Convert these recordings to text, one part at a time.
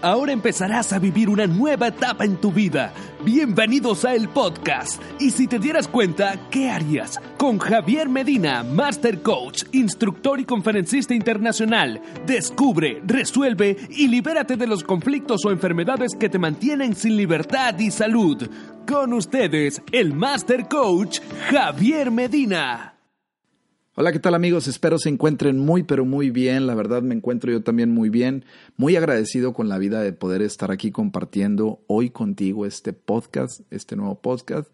Ahora empezarás a vivir una nueva etapa en tu vida. Bienvenidos a el podcast. Y si te dieras cuenta, ¿qué harías? Con Javier Medina, Master Coach, instructor y conferencista internacional. Descubre, resuelve y libérate de los conflictos o enfermedades que te mantienen sin libertad y salud. Con ustedes, el Master Coach, Javier Medina. Hola, ¿qué tal amigos? Espero se encuentren muy, pero muy bien. La verdad me encuentro yo también muy bien. Muy agradecido con la vida de poder estar aquí compartiendo hoy contigo este podcast, este nuevo podcast,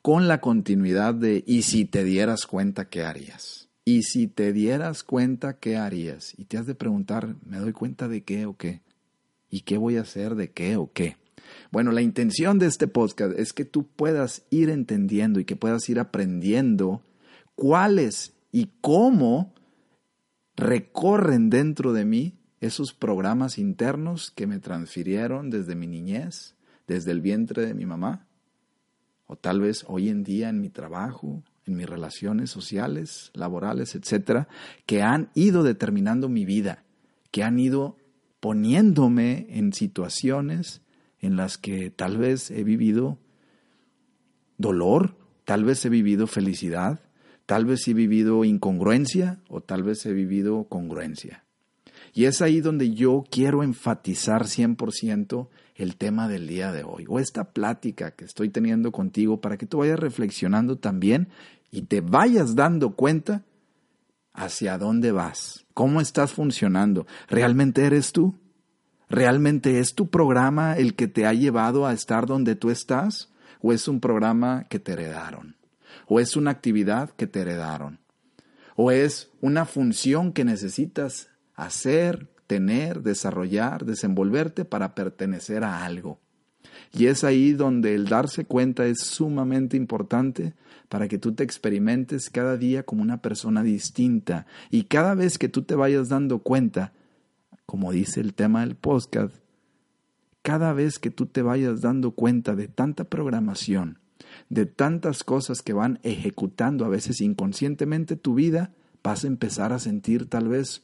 con la continuidad de ¿y si te dieras cuenta qué harías? ¿Y si te dieras cuenta qué harías? Y te has de preguntar, ¿me doy cuenta de qué o qué? ¿Y qué voy a hacer de qué o qué? Bueno, la intención de este podcast es que tú puedas ir entendiendo y que puedas ir aprendiendo cuáles y cómo recorren dentro de mí esos programas internos que me transfirieron desde mi niñez, desde el vientre de mi mamá, o tal vez hoy en día en mi trabajo, en mis relaciones sociales, laborales, etcétera, que han ido determinando mi vida, que han ido poniéndome en situaciones en las que tal vez he vivido dolor, tal vez he vivido felicidad, Tal vez he vivido incongruencia o tal vez he vivido congruencia. Y es ahí donde yo quiero enfatizar 100% el tema del día de hoy, o esta plática que estoy teniendo contigo para que tú vayas reflexionando también y te vayas dando cuenta hacia dónde vas, cómo estás funcionando. ¿Realmente eres tú? ¿Realmente es tu programa el que te ha llevado a estar donde tú estás? ¿O es un programa que te heredaron? O es una actividad que te heredaron, o es una función que necesitas hacer, tener, desarrollar, desenvolverte para pertenecer a algo. Y es ahí donde el darse cuenta es sumamente importante para que tú te experimentes cada día como una persona distinta. Y cada vez que tú te vayas dando cuenta, como dice el tema del podcast, cada vez que tú te vayas dando cuenta de tanta programación, de tantas cosas que van ejecutando a veces inconscientemente tu vida, vas a empezar a sentir tal vez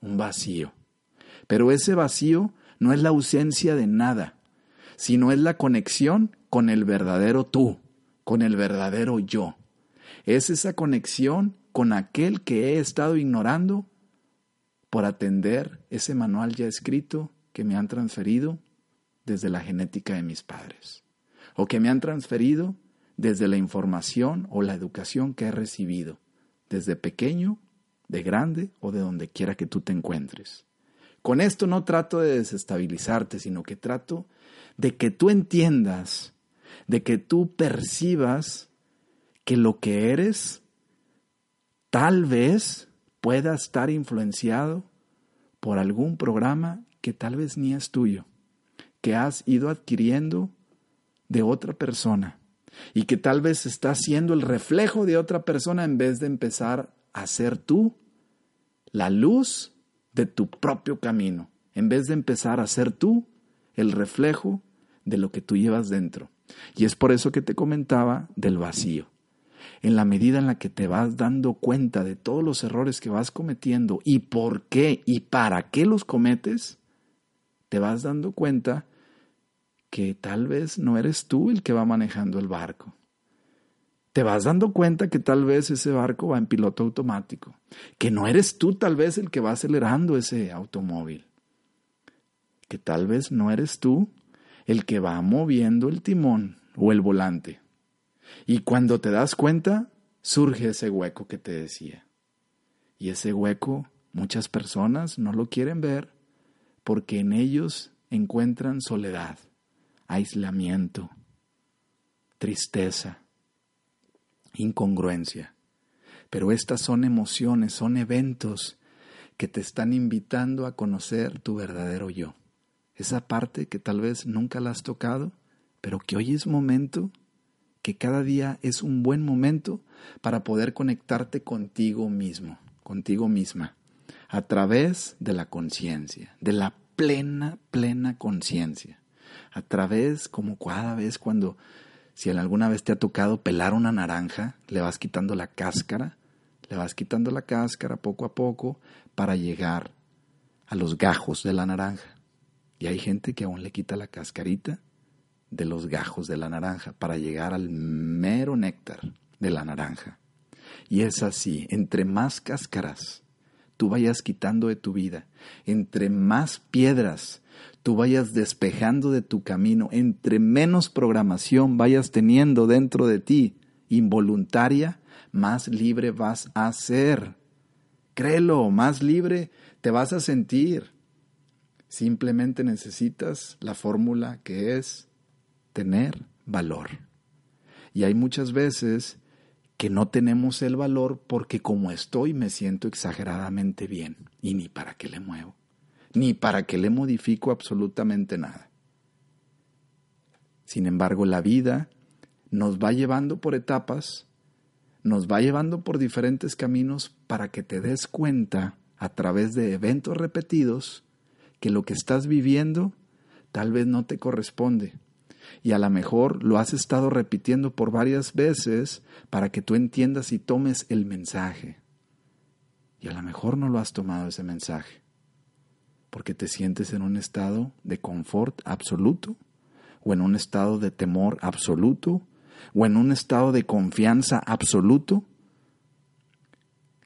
un vacío. Pero ese vacío no es la ausencia de nada, sino es la conexión con el verdadero tú, con el verdadero yo. Es esa conexión con aquel que he estado ignorando por atender ese manual ya escrito que me han transferido desde la genética de mis padres, o que me han transferido desde la información o la educación que he recibido, desde pequeño, de grande o de donde quiera que tú te encuentres. Con esto no trato de desestabilizarte, sino que trato de que tú entiendas, de que tú percibas que lo que eres tal vez pueda estar influenciado por algún programa que tal vez ni es tuyo, que has ido adquiriendo de otra persona y que tal vez estás siendo el reflejo de otra persona en vez de empezar a ser tú la luz de tu propio camino, en vez de empezar a ser tú el reflejo de lo que tú llevas dentro. Y es por eso que te comentaba del vacío. En la medida en la que te vas dando cuenta de todos los errores que vas cometiendo y por qué y para qué los cometes, te vas dando cuenta que tal vez no eres tú el que va manejando el barco. Te vas dando cuenta que tal vez ese barco va en piloto automático, que no eres tú tal vez el que va acelerando ese automóvil, que tal vez no eres tú el que va moviendo el timón o el volante. Y cuando te das cuenta, surge ese hueco que te decía. Y ese hueco muchas personas no lo quieren ver porque en ellos encuentran soledad aislamiento, tristeza, incongruencia. Pero estas son emociones, son eventos que te están invitando a conocer tu verdadero yo. Esa parte que tal vez nunca la has tocado, pero que hoy es momento, que cada día es un buen momento para poder conectarte contigo mismo, contigo misma, a través de la conciencia, de la plena, plena conciencia a través, como cada vez cuando, si alguna vez te ha tocado pelar una naranja, le vas quitando la cáscara, le vas quitando la cáscara poco a poco para llegar a los gajos de la naranja. Y hay gente que aún le quita la cascarita de los gajos de la naranja para llegar al mero néctar de la naranja. Y es así, entre más cáscaras tú vayas quitando de tu vida, entre más piedras tú vayas despejando de tu camino, entre menos programación vayas teniendo dentro de ti, involuntaria, más libre vas a ser. Créelo, más libre te vas a sentir. Simplemente necesitas la fórmula que es tener valor. Y hay muchas veces que no tenemos el valor porque como estoy me siento exageradamente bien y ni para qué le muevo, ni para qué le modifico absolutamente nada. Sin embargo, la vida nos va llevando por etapas, nos va llevando por diferentes caminos para que te des cuenta a través de eventos repetidos que lo que estás viviendo tal vez no te corresponde y a lo mejor lo has estado repitiendo por varias veces para que tú entiendas y tomes el mensaje. Y a lo mejor no lo has tomado ese mensaje, porque te sientes en un estado de confort absoluto, o en un estado de temor absoluto, o en un estado de confianza absoluto,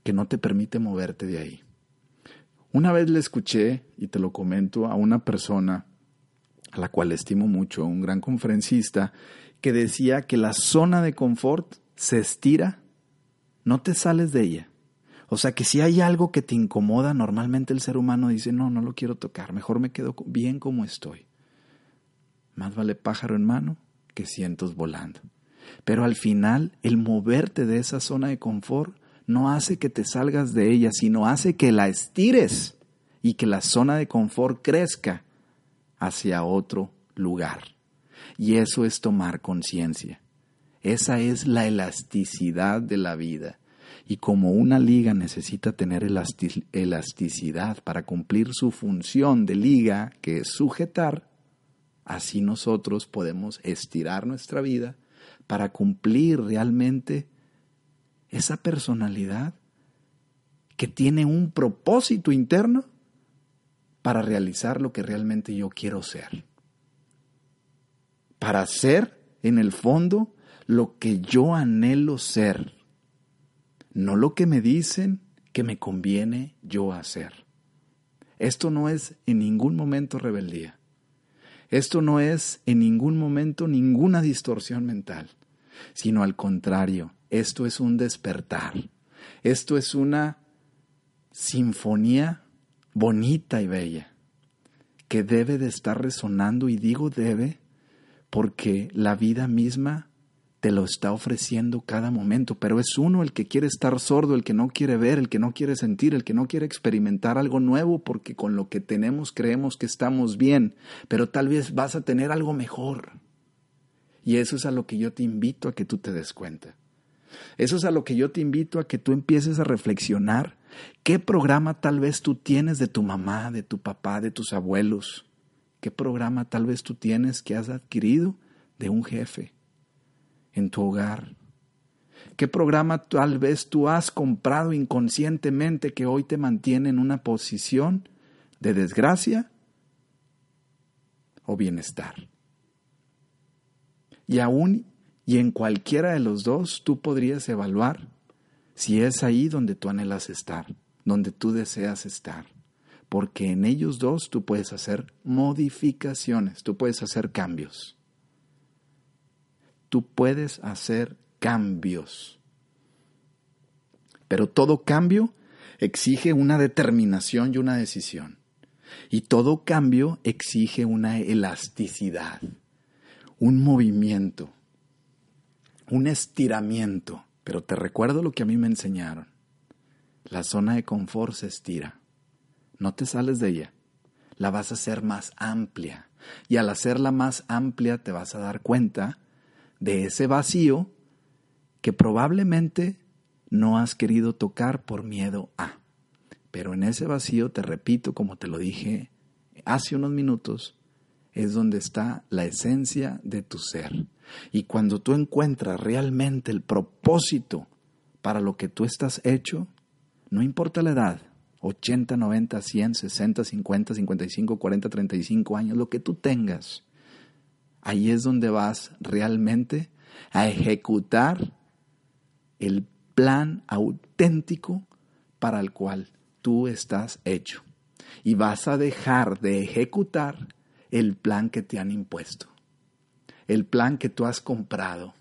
que no te permite moverte de ahí. Una vez le escuché, y te lo comento, a una persona a la cual estimo mucho, un gran conferencista, que decía que la zona de confort se estira, no te sales de ella. O sea que si hay algo que te incomoda, normalmente el ser humano dice, no, no lo quiero tocar, mejor me quedo bien como estoy. Más vale pájaro en mano que cientos volando. Pero al final, el moverte de esa zona de confort no hace que te salgas de ella, sino hace que la estires y que la zona de confort crezca hacia otro lugar. Y eso es tomar conciencia. Esa es la elasticidad de la vida. Y como una liga necesita tener elasticidad para cumplir su función de liga, que es sujetar, así nosotros podemos estirar nuestra vida para cumplir realmente esa personalidad que tiene un propósito interno para realizar lo que realmente yo quiero ser. Para ser, en el fondo, lo que yo anhelo ser. No lo que me dicen que me conviene yo hacer. Esto no es en ningún momento rebeldía. Esto no es en ningún momento ninguna distorsión mental, sino al contrario, esto es un despertar. Esto es una sinfonía bonita y bella, que debe de estar resonando, y digo debe, porque la vida misma te lo está ofreciendo cada momento, pero es uno el que quiere estar sordo, el que no quiere ver, el que no quiere sentir, el que no quiere experimentar algo nuevo, porque con lo que tenemos creemos que estamos bien, pero tal vez vas a tener algo mejor. Y eso es a lo que yo te invito a que tú te des cuenta. Eso es a lo que yo te invito a que tú empieces a reflexionar ¿Qué programa tal vez tú tienes de tu mamá, de tu papá, de tus abuelos? ¿Qué programa tal vez tú tienes que has adquirido de un jefe en tu hogar? ¿Qué programa tal vez tú has comprado inconscientemente que hoy te mantiene en una posición de desgracia o bienestar? Y aún y en cualquiera de los dos tú podrías evaluar si es ahí donde tú anhelas estar, donde tú deseas estar. Porque en ellos dos tú puedes hacer modificaciones, tú puedes hacer cambios. Tú puedes hacer cambios. Pero todo cambio exige una determinación y una decisión. Y todo cambio exige una elasticidad, un movimiento, un estiramiento. Pero te recuerdo lo que a mí me enseñaron. La zona de confort se estira. No te sales de ella. La vas a hacer más amplia. Y al hacerla más amplia te vas a dar cuenta de ese vacío que probablemente no has querido tocar por miedo a. Pero en ese vacío, te repito, como te lo dije hace unos minutos, es donde está la esencia de tu ser. Y cuando tú encuentras realmente el propósito para lo que tú estás hecho, no importa la edad, 80, 90, 100, 60, 50, 55, 40, 35 años, lo que tú tengas. Ahí es donde vas realmente a ejecutar el plan auténtico para el cual tú estás hecho. Y vas a dejar de ejecutar el plan que te han impuesto, el plan que tú has comprado,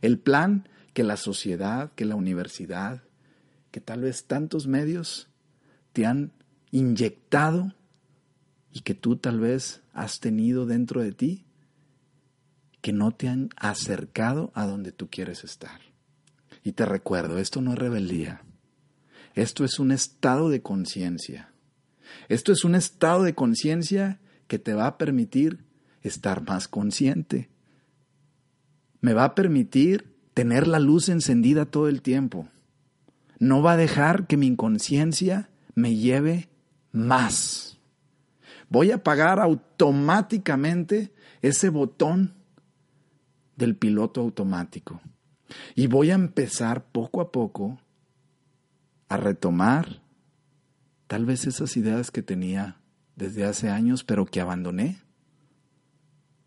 el plan que la sociedad, que la universidad, que tal vez tantos medios te han inyectado y que tú tal vez has tenido dentro de ti, que no te han acercado a donde tú quieres estar. Y te recuerdo, esto no es rebeldía, esto es un estado de conciencia. Esto es un estado de conciencia que te va a permitir estar más consciente. Me va a permitir tener la luz encendida todo el tiempo. No va a dejar que mi inconsciencia me lleve más. Voy a apagar automáticamente ese botón del piloto automático. Y voy a empezar poco a poco a retomar tal vez esas ideas que tenía desde hace años, pero que abandoné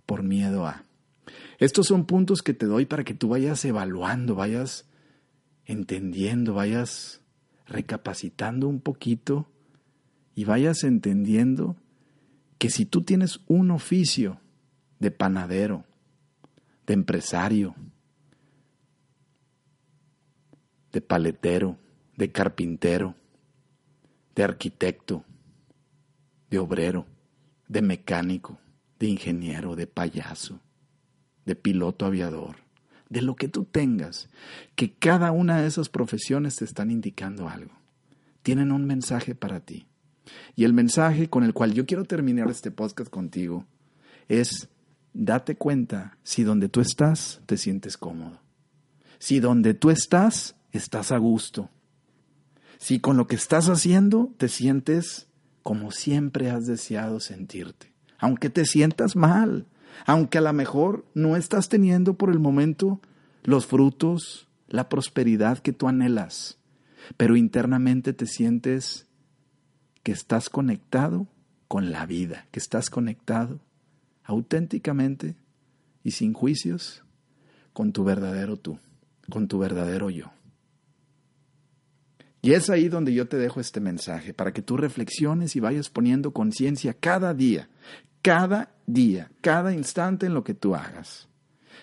por miedo a. Estos son puntos que te doy para que tú vayas evaluando, vayas entendiendo, vayas recapacitando un poquito y vayas entendiendo que si tú tienes un oficio de panadero, de empresario, de paletero, de carpintero, de arquitecto, de obrero, de mecánico, de ingeniero, de payaso, de piloto aviador, de lo que tú tengas, que cada una de esas profesiones te están indicando algo. Tienen un mensaje para ti. Y el mensaje con el cual yo quiero terminar este podcast contigo es, date cuenta si donde tú estás te sientes cómodo. Si donde tú estás estás a gusto. Si con lo que estás haciendo te sientes como siempre has deseado sentirte. Aunque te sientas mal, aunque a lo mejor no estás teniendo por el momento los frutos, la prosperidad que tú anhelas, pero internamente te sientes que estás conectado con la vida, que estás conectado auténticamente y sin juicios con tu verdadero tú, con tu verdadero yo. Y es ahí donde yo te dejo este mensaje, para que tú reflexiones y vayas poniendo conciencia cada día, cada día, cada instante en lo que tú hagas.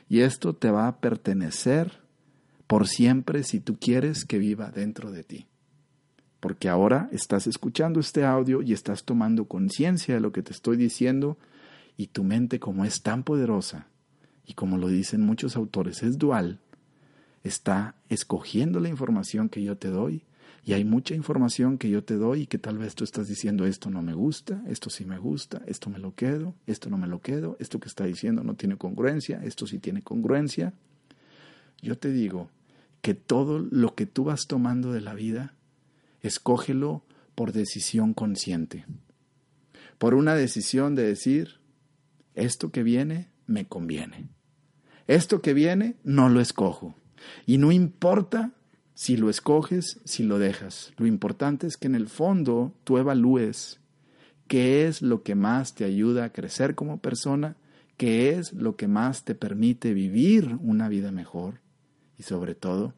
Y esto te va a pertenecer por siempre si tú quieres que viva dentro de ti. Porque ahora estás escuchando este audio y estás tomando conciencia de lo que te estoy diciendo y tu mente como es tan poderosa y como lo dicen muchos autores es dual, está escogiendo la información que yo te doy y hay mucha información que yo te doy y que tal vez tú estás diciendo esto no me gusta, esto sí me gusta, esto me lo quedo, esto no me lo quedo, esto que está diciendo no tiene congruencia, esto sí tiene congruencia. Yo te digo que todo lo que tú vas tomando de la vida, escógelo por decisión consciente. Por una decisión de decir, esto que viene me conviene. Esto que viene no lo escojo. Y no importa si lo escoges, si lo dejas. Lo importante es que en el fondo tú evalúes qué es lo que más te ayuda a crecer como persona, qué es lo que más te permite vivir una vida mejor y sobre todo,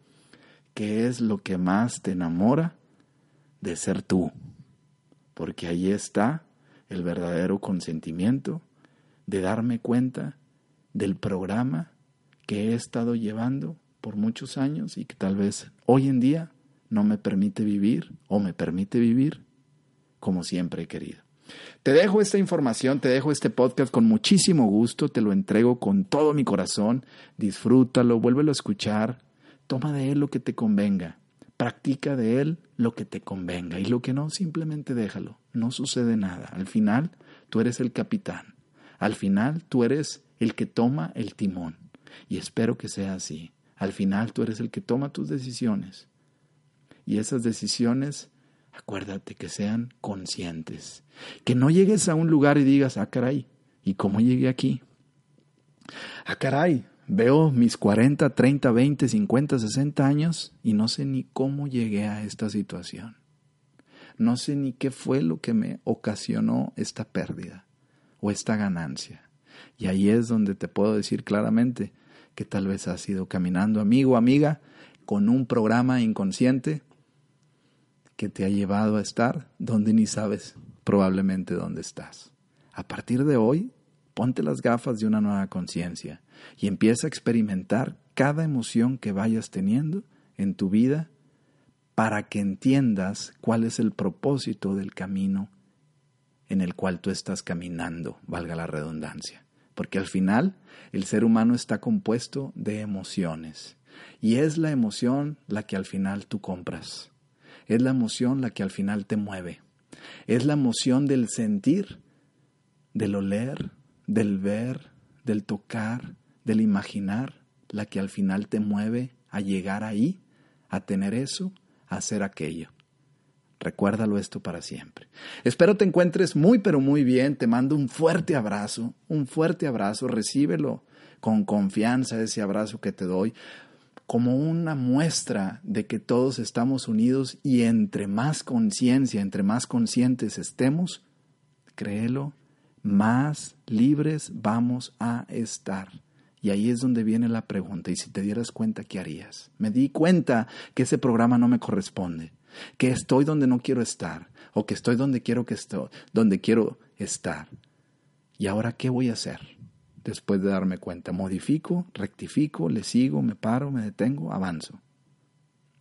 qué es lo que más te enamora de ser tú. Porque ahí está el verdadero consentimiento de darme cuenta del programa que he estado llevando por muchos años y que tal vez hoy en día no me permite vivir o me permite vivir como siempre he querido. Te dejo esta información, te dejo este podcast con muchísimo gusto, te lo entrego con todo mi corazón, disfrútalo, vuélvelo a escuchar, toma de él lo que te convenga, practica de él lo que te convenga y lo que no, simplemente déjalo, no sucede nada, al final tú eres el capitán, al final tú eres el que toma el timón y espero que sea así. Al final tú eres el que toma tus decisiones. Y esas decisiones, acuérdate que sean conscientes. Que no llegues a un lugar y digas, ah, caray, ¿y cómo llegué aquí? Ah, caray, veo mis 40, 30, 20, 50, 60 años y no sé ni cómo llegué a esta situación. no sé ni qué fue lo que me ocasionó esta pérdida o esta ganancia. Y ahí es donde te puedo decir claramente que tal vez has ido caminando, amigo, amiga, con un programa inconsciente que te ha llevado a estar donde ni sabes probablemente dónde estás. A partir de hoy, ponte las gafas de una nueva conciencia y empieza a experimentar cada emoción que vayas teniendo en tu vida para que entiendas cuál es el propósito del camino en el cual tú estás caminando, valga la redundancia. Porque al final el ser humano está compuesto de emociones y es la emoción la que al final tú compras. Es la emoción la que al final te mueve. Es la emoción del sentir, del oler, del ver, del tocar, del imaginar, la que al final te mueve a llegar ahí, a tener eso, a hacer aquello. Recuérdalo esto para siempre. Espero te encuentres muy pero muy bien. Te mando un fuerte abrazo, un fuerte abrazo. Recíbelo con confianza ese abrazo que te doy como una muestra de que todos estamos unidos y entre más conciencia, entre más conscientes estemos, créelo, más libres vamos a estar. Y ahí es donde viene la pregunta, y si te dieras cuenta, ¿qué harías? Me di cuenta que ese programa no me corresponde, que estoy donde no quiero estar, o que estoy donde quiero que estoy, donde quiero estar. ¿Y ahora qué voy a hacer? Después de darme cuenta, modifico, rectifico, le sigo, me paro, me detengo, avanzo.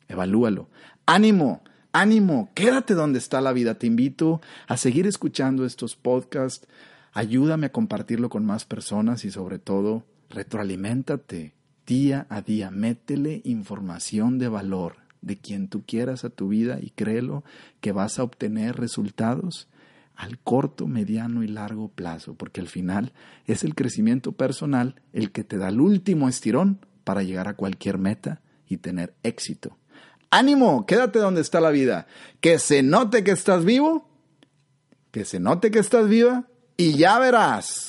Evalúalo. Ánimo, ánimo, quédate donde está la vida. Te invito a seguir escuchando estos podcasts. Ayúdame a compartirlo con más personas y sobre todo retroaliméntate día a día. Métele información de valor de quien tú quieras a tu vida y créelo que vas a obtener resultados al corto, mediano y largo plazo, porque al final es el crecimiento personal el que te da el último estirón para llegar a cualquier meta y tener éxito. Ánimo, quédate donde está la vida, que se note que estás vivo, que se note que estás viva y ya verás.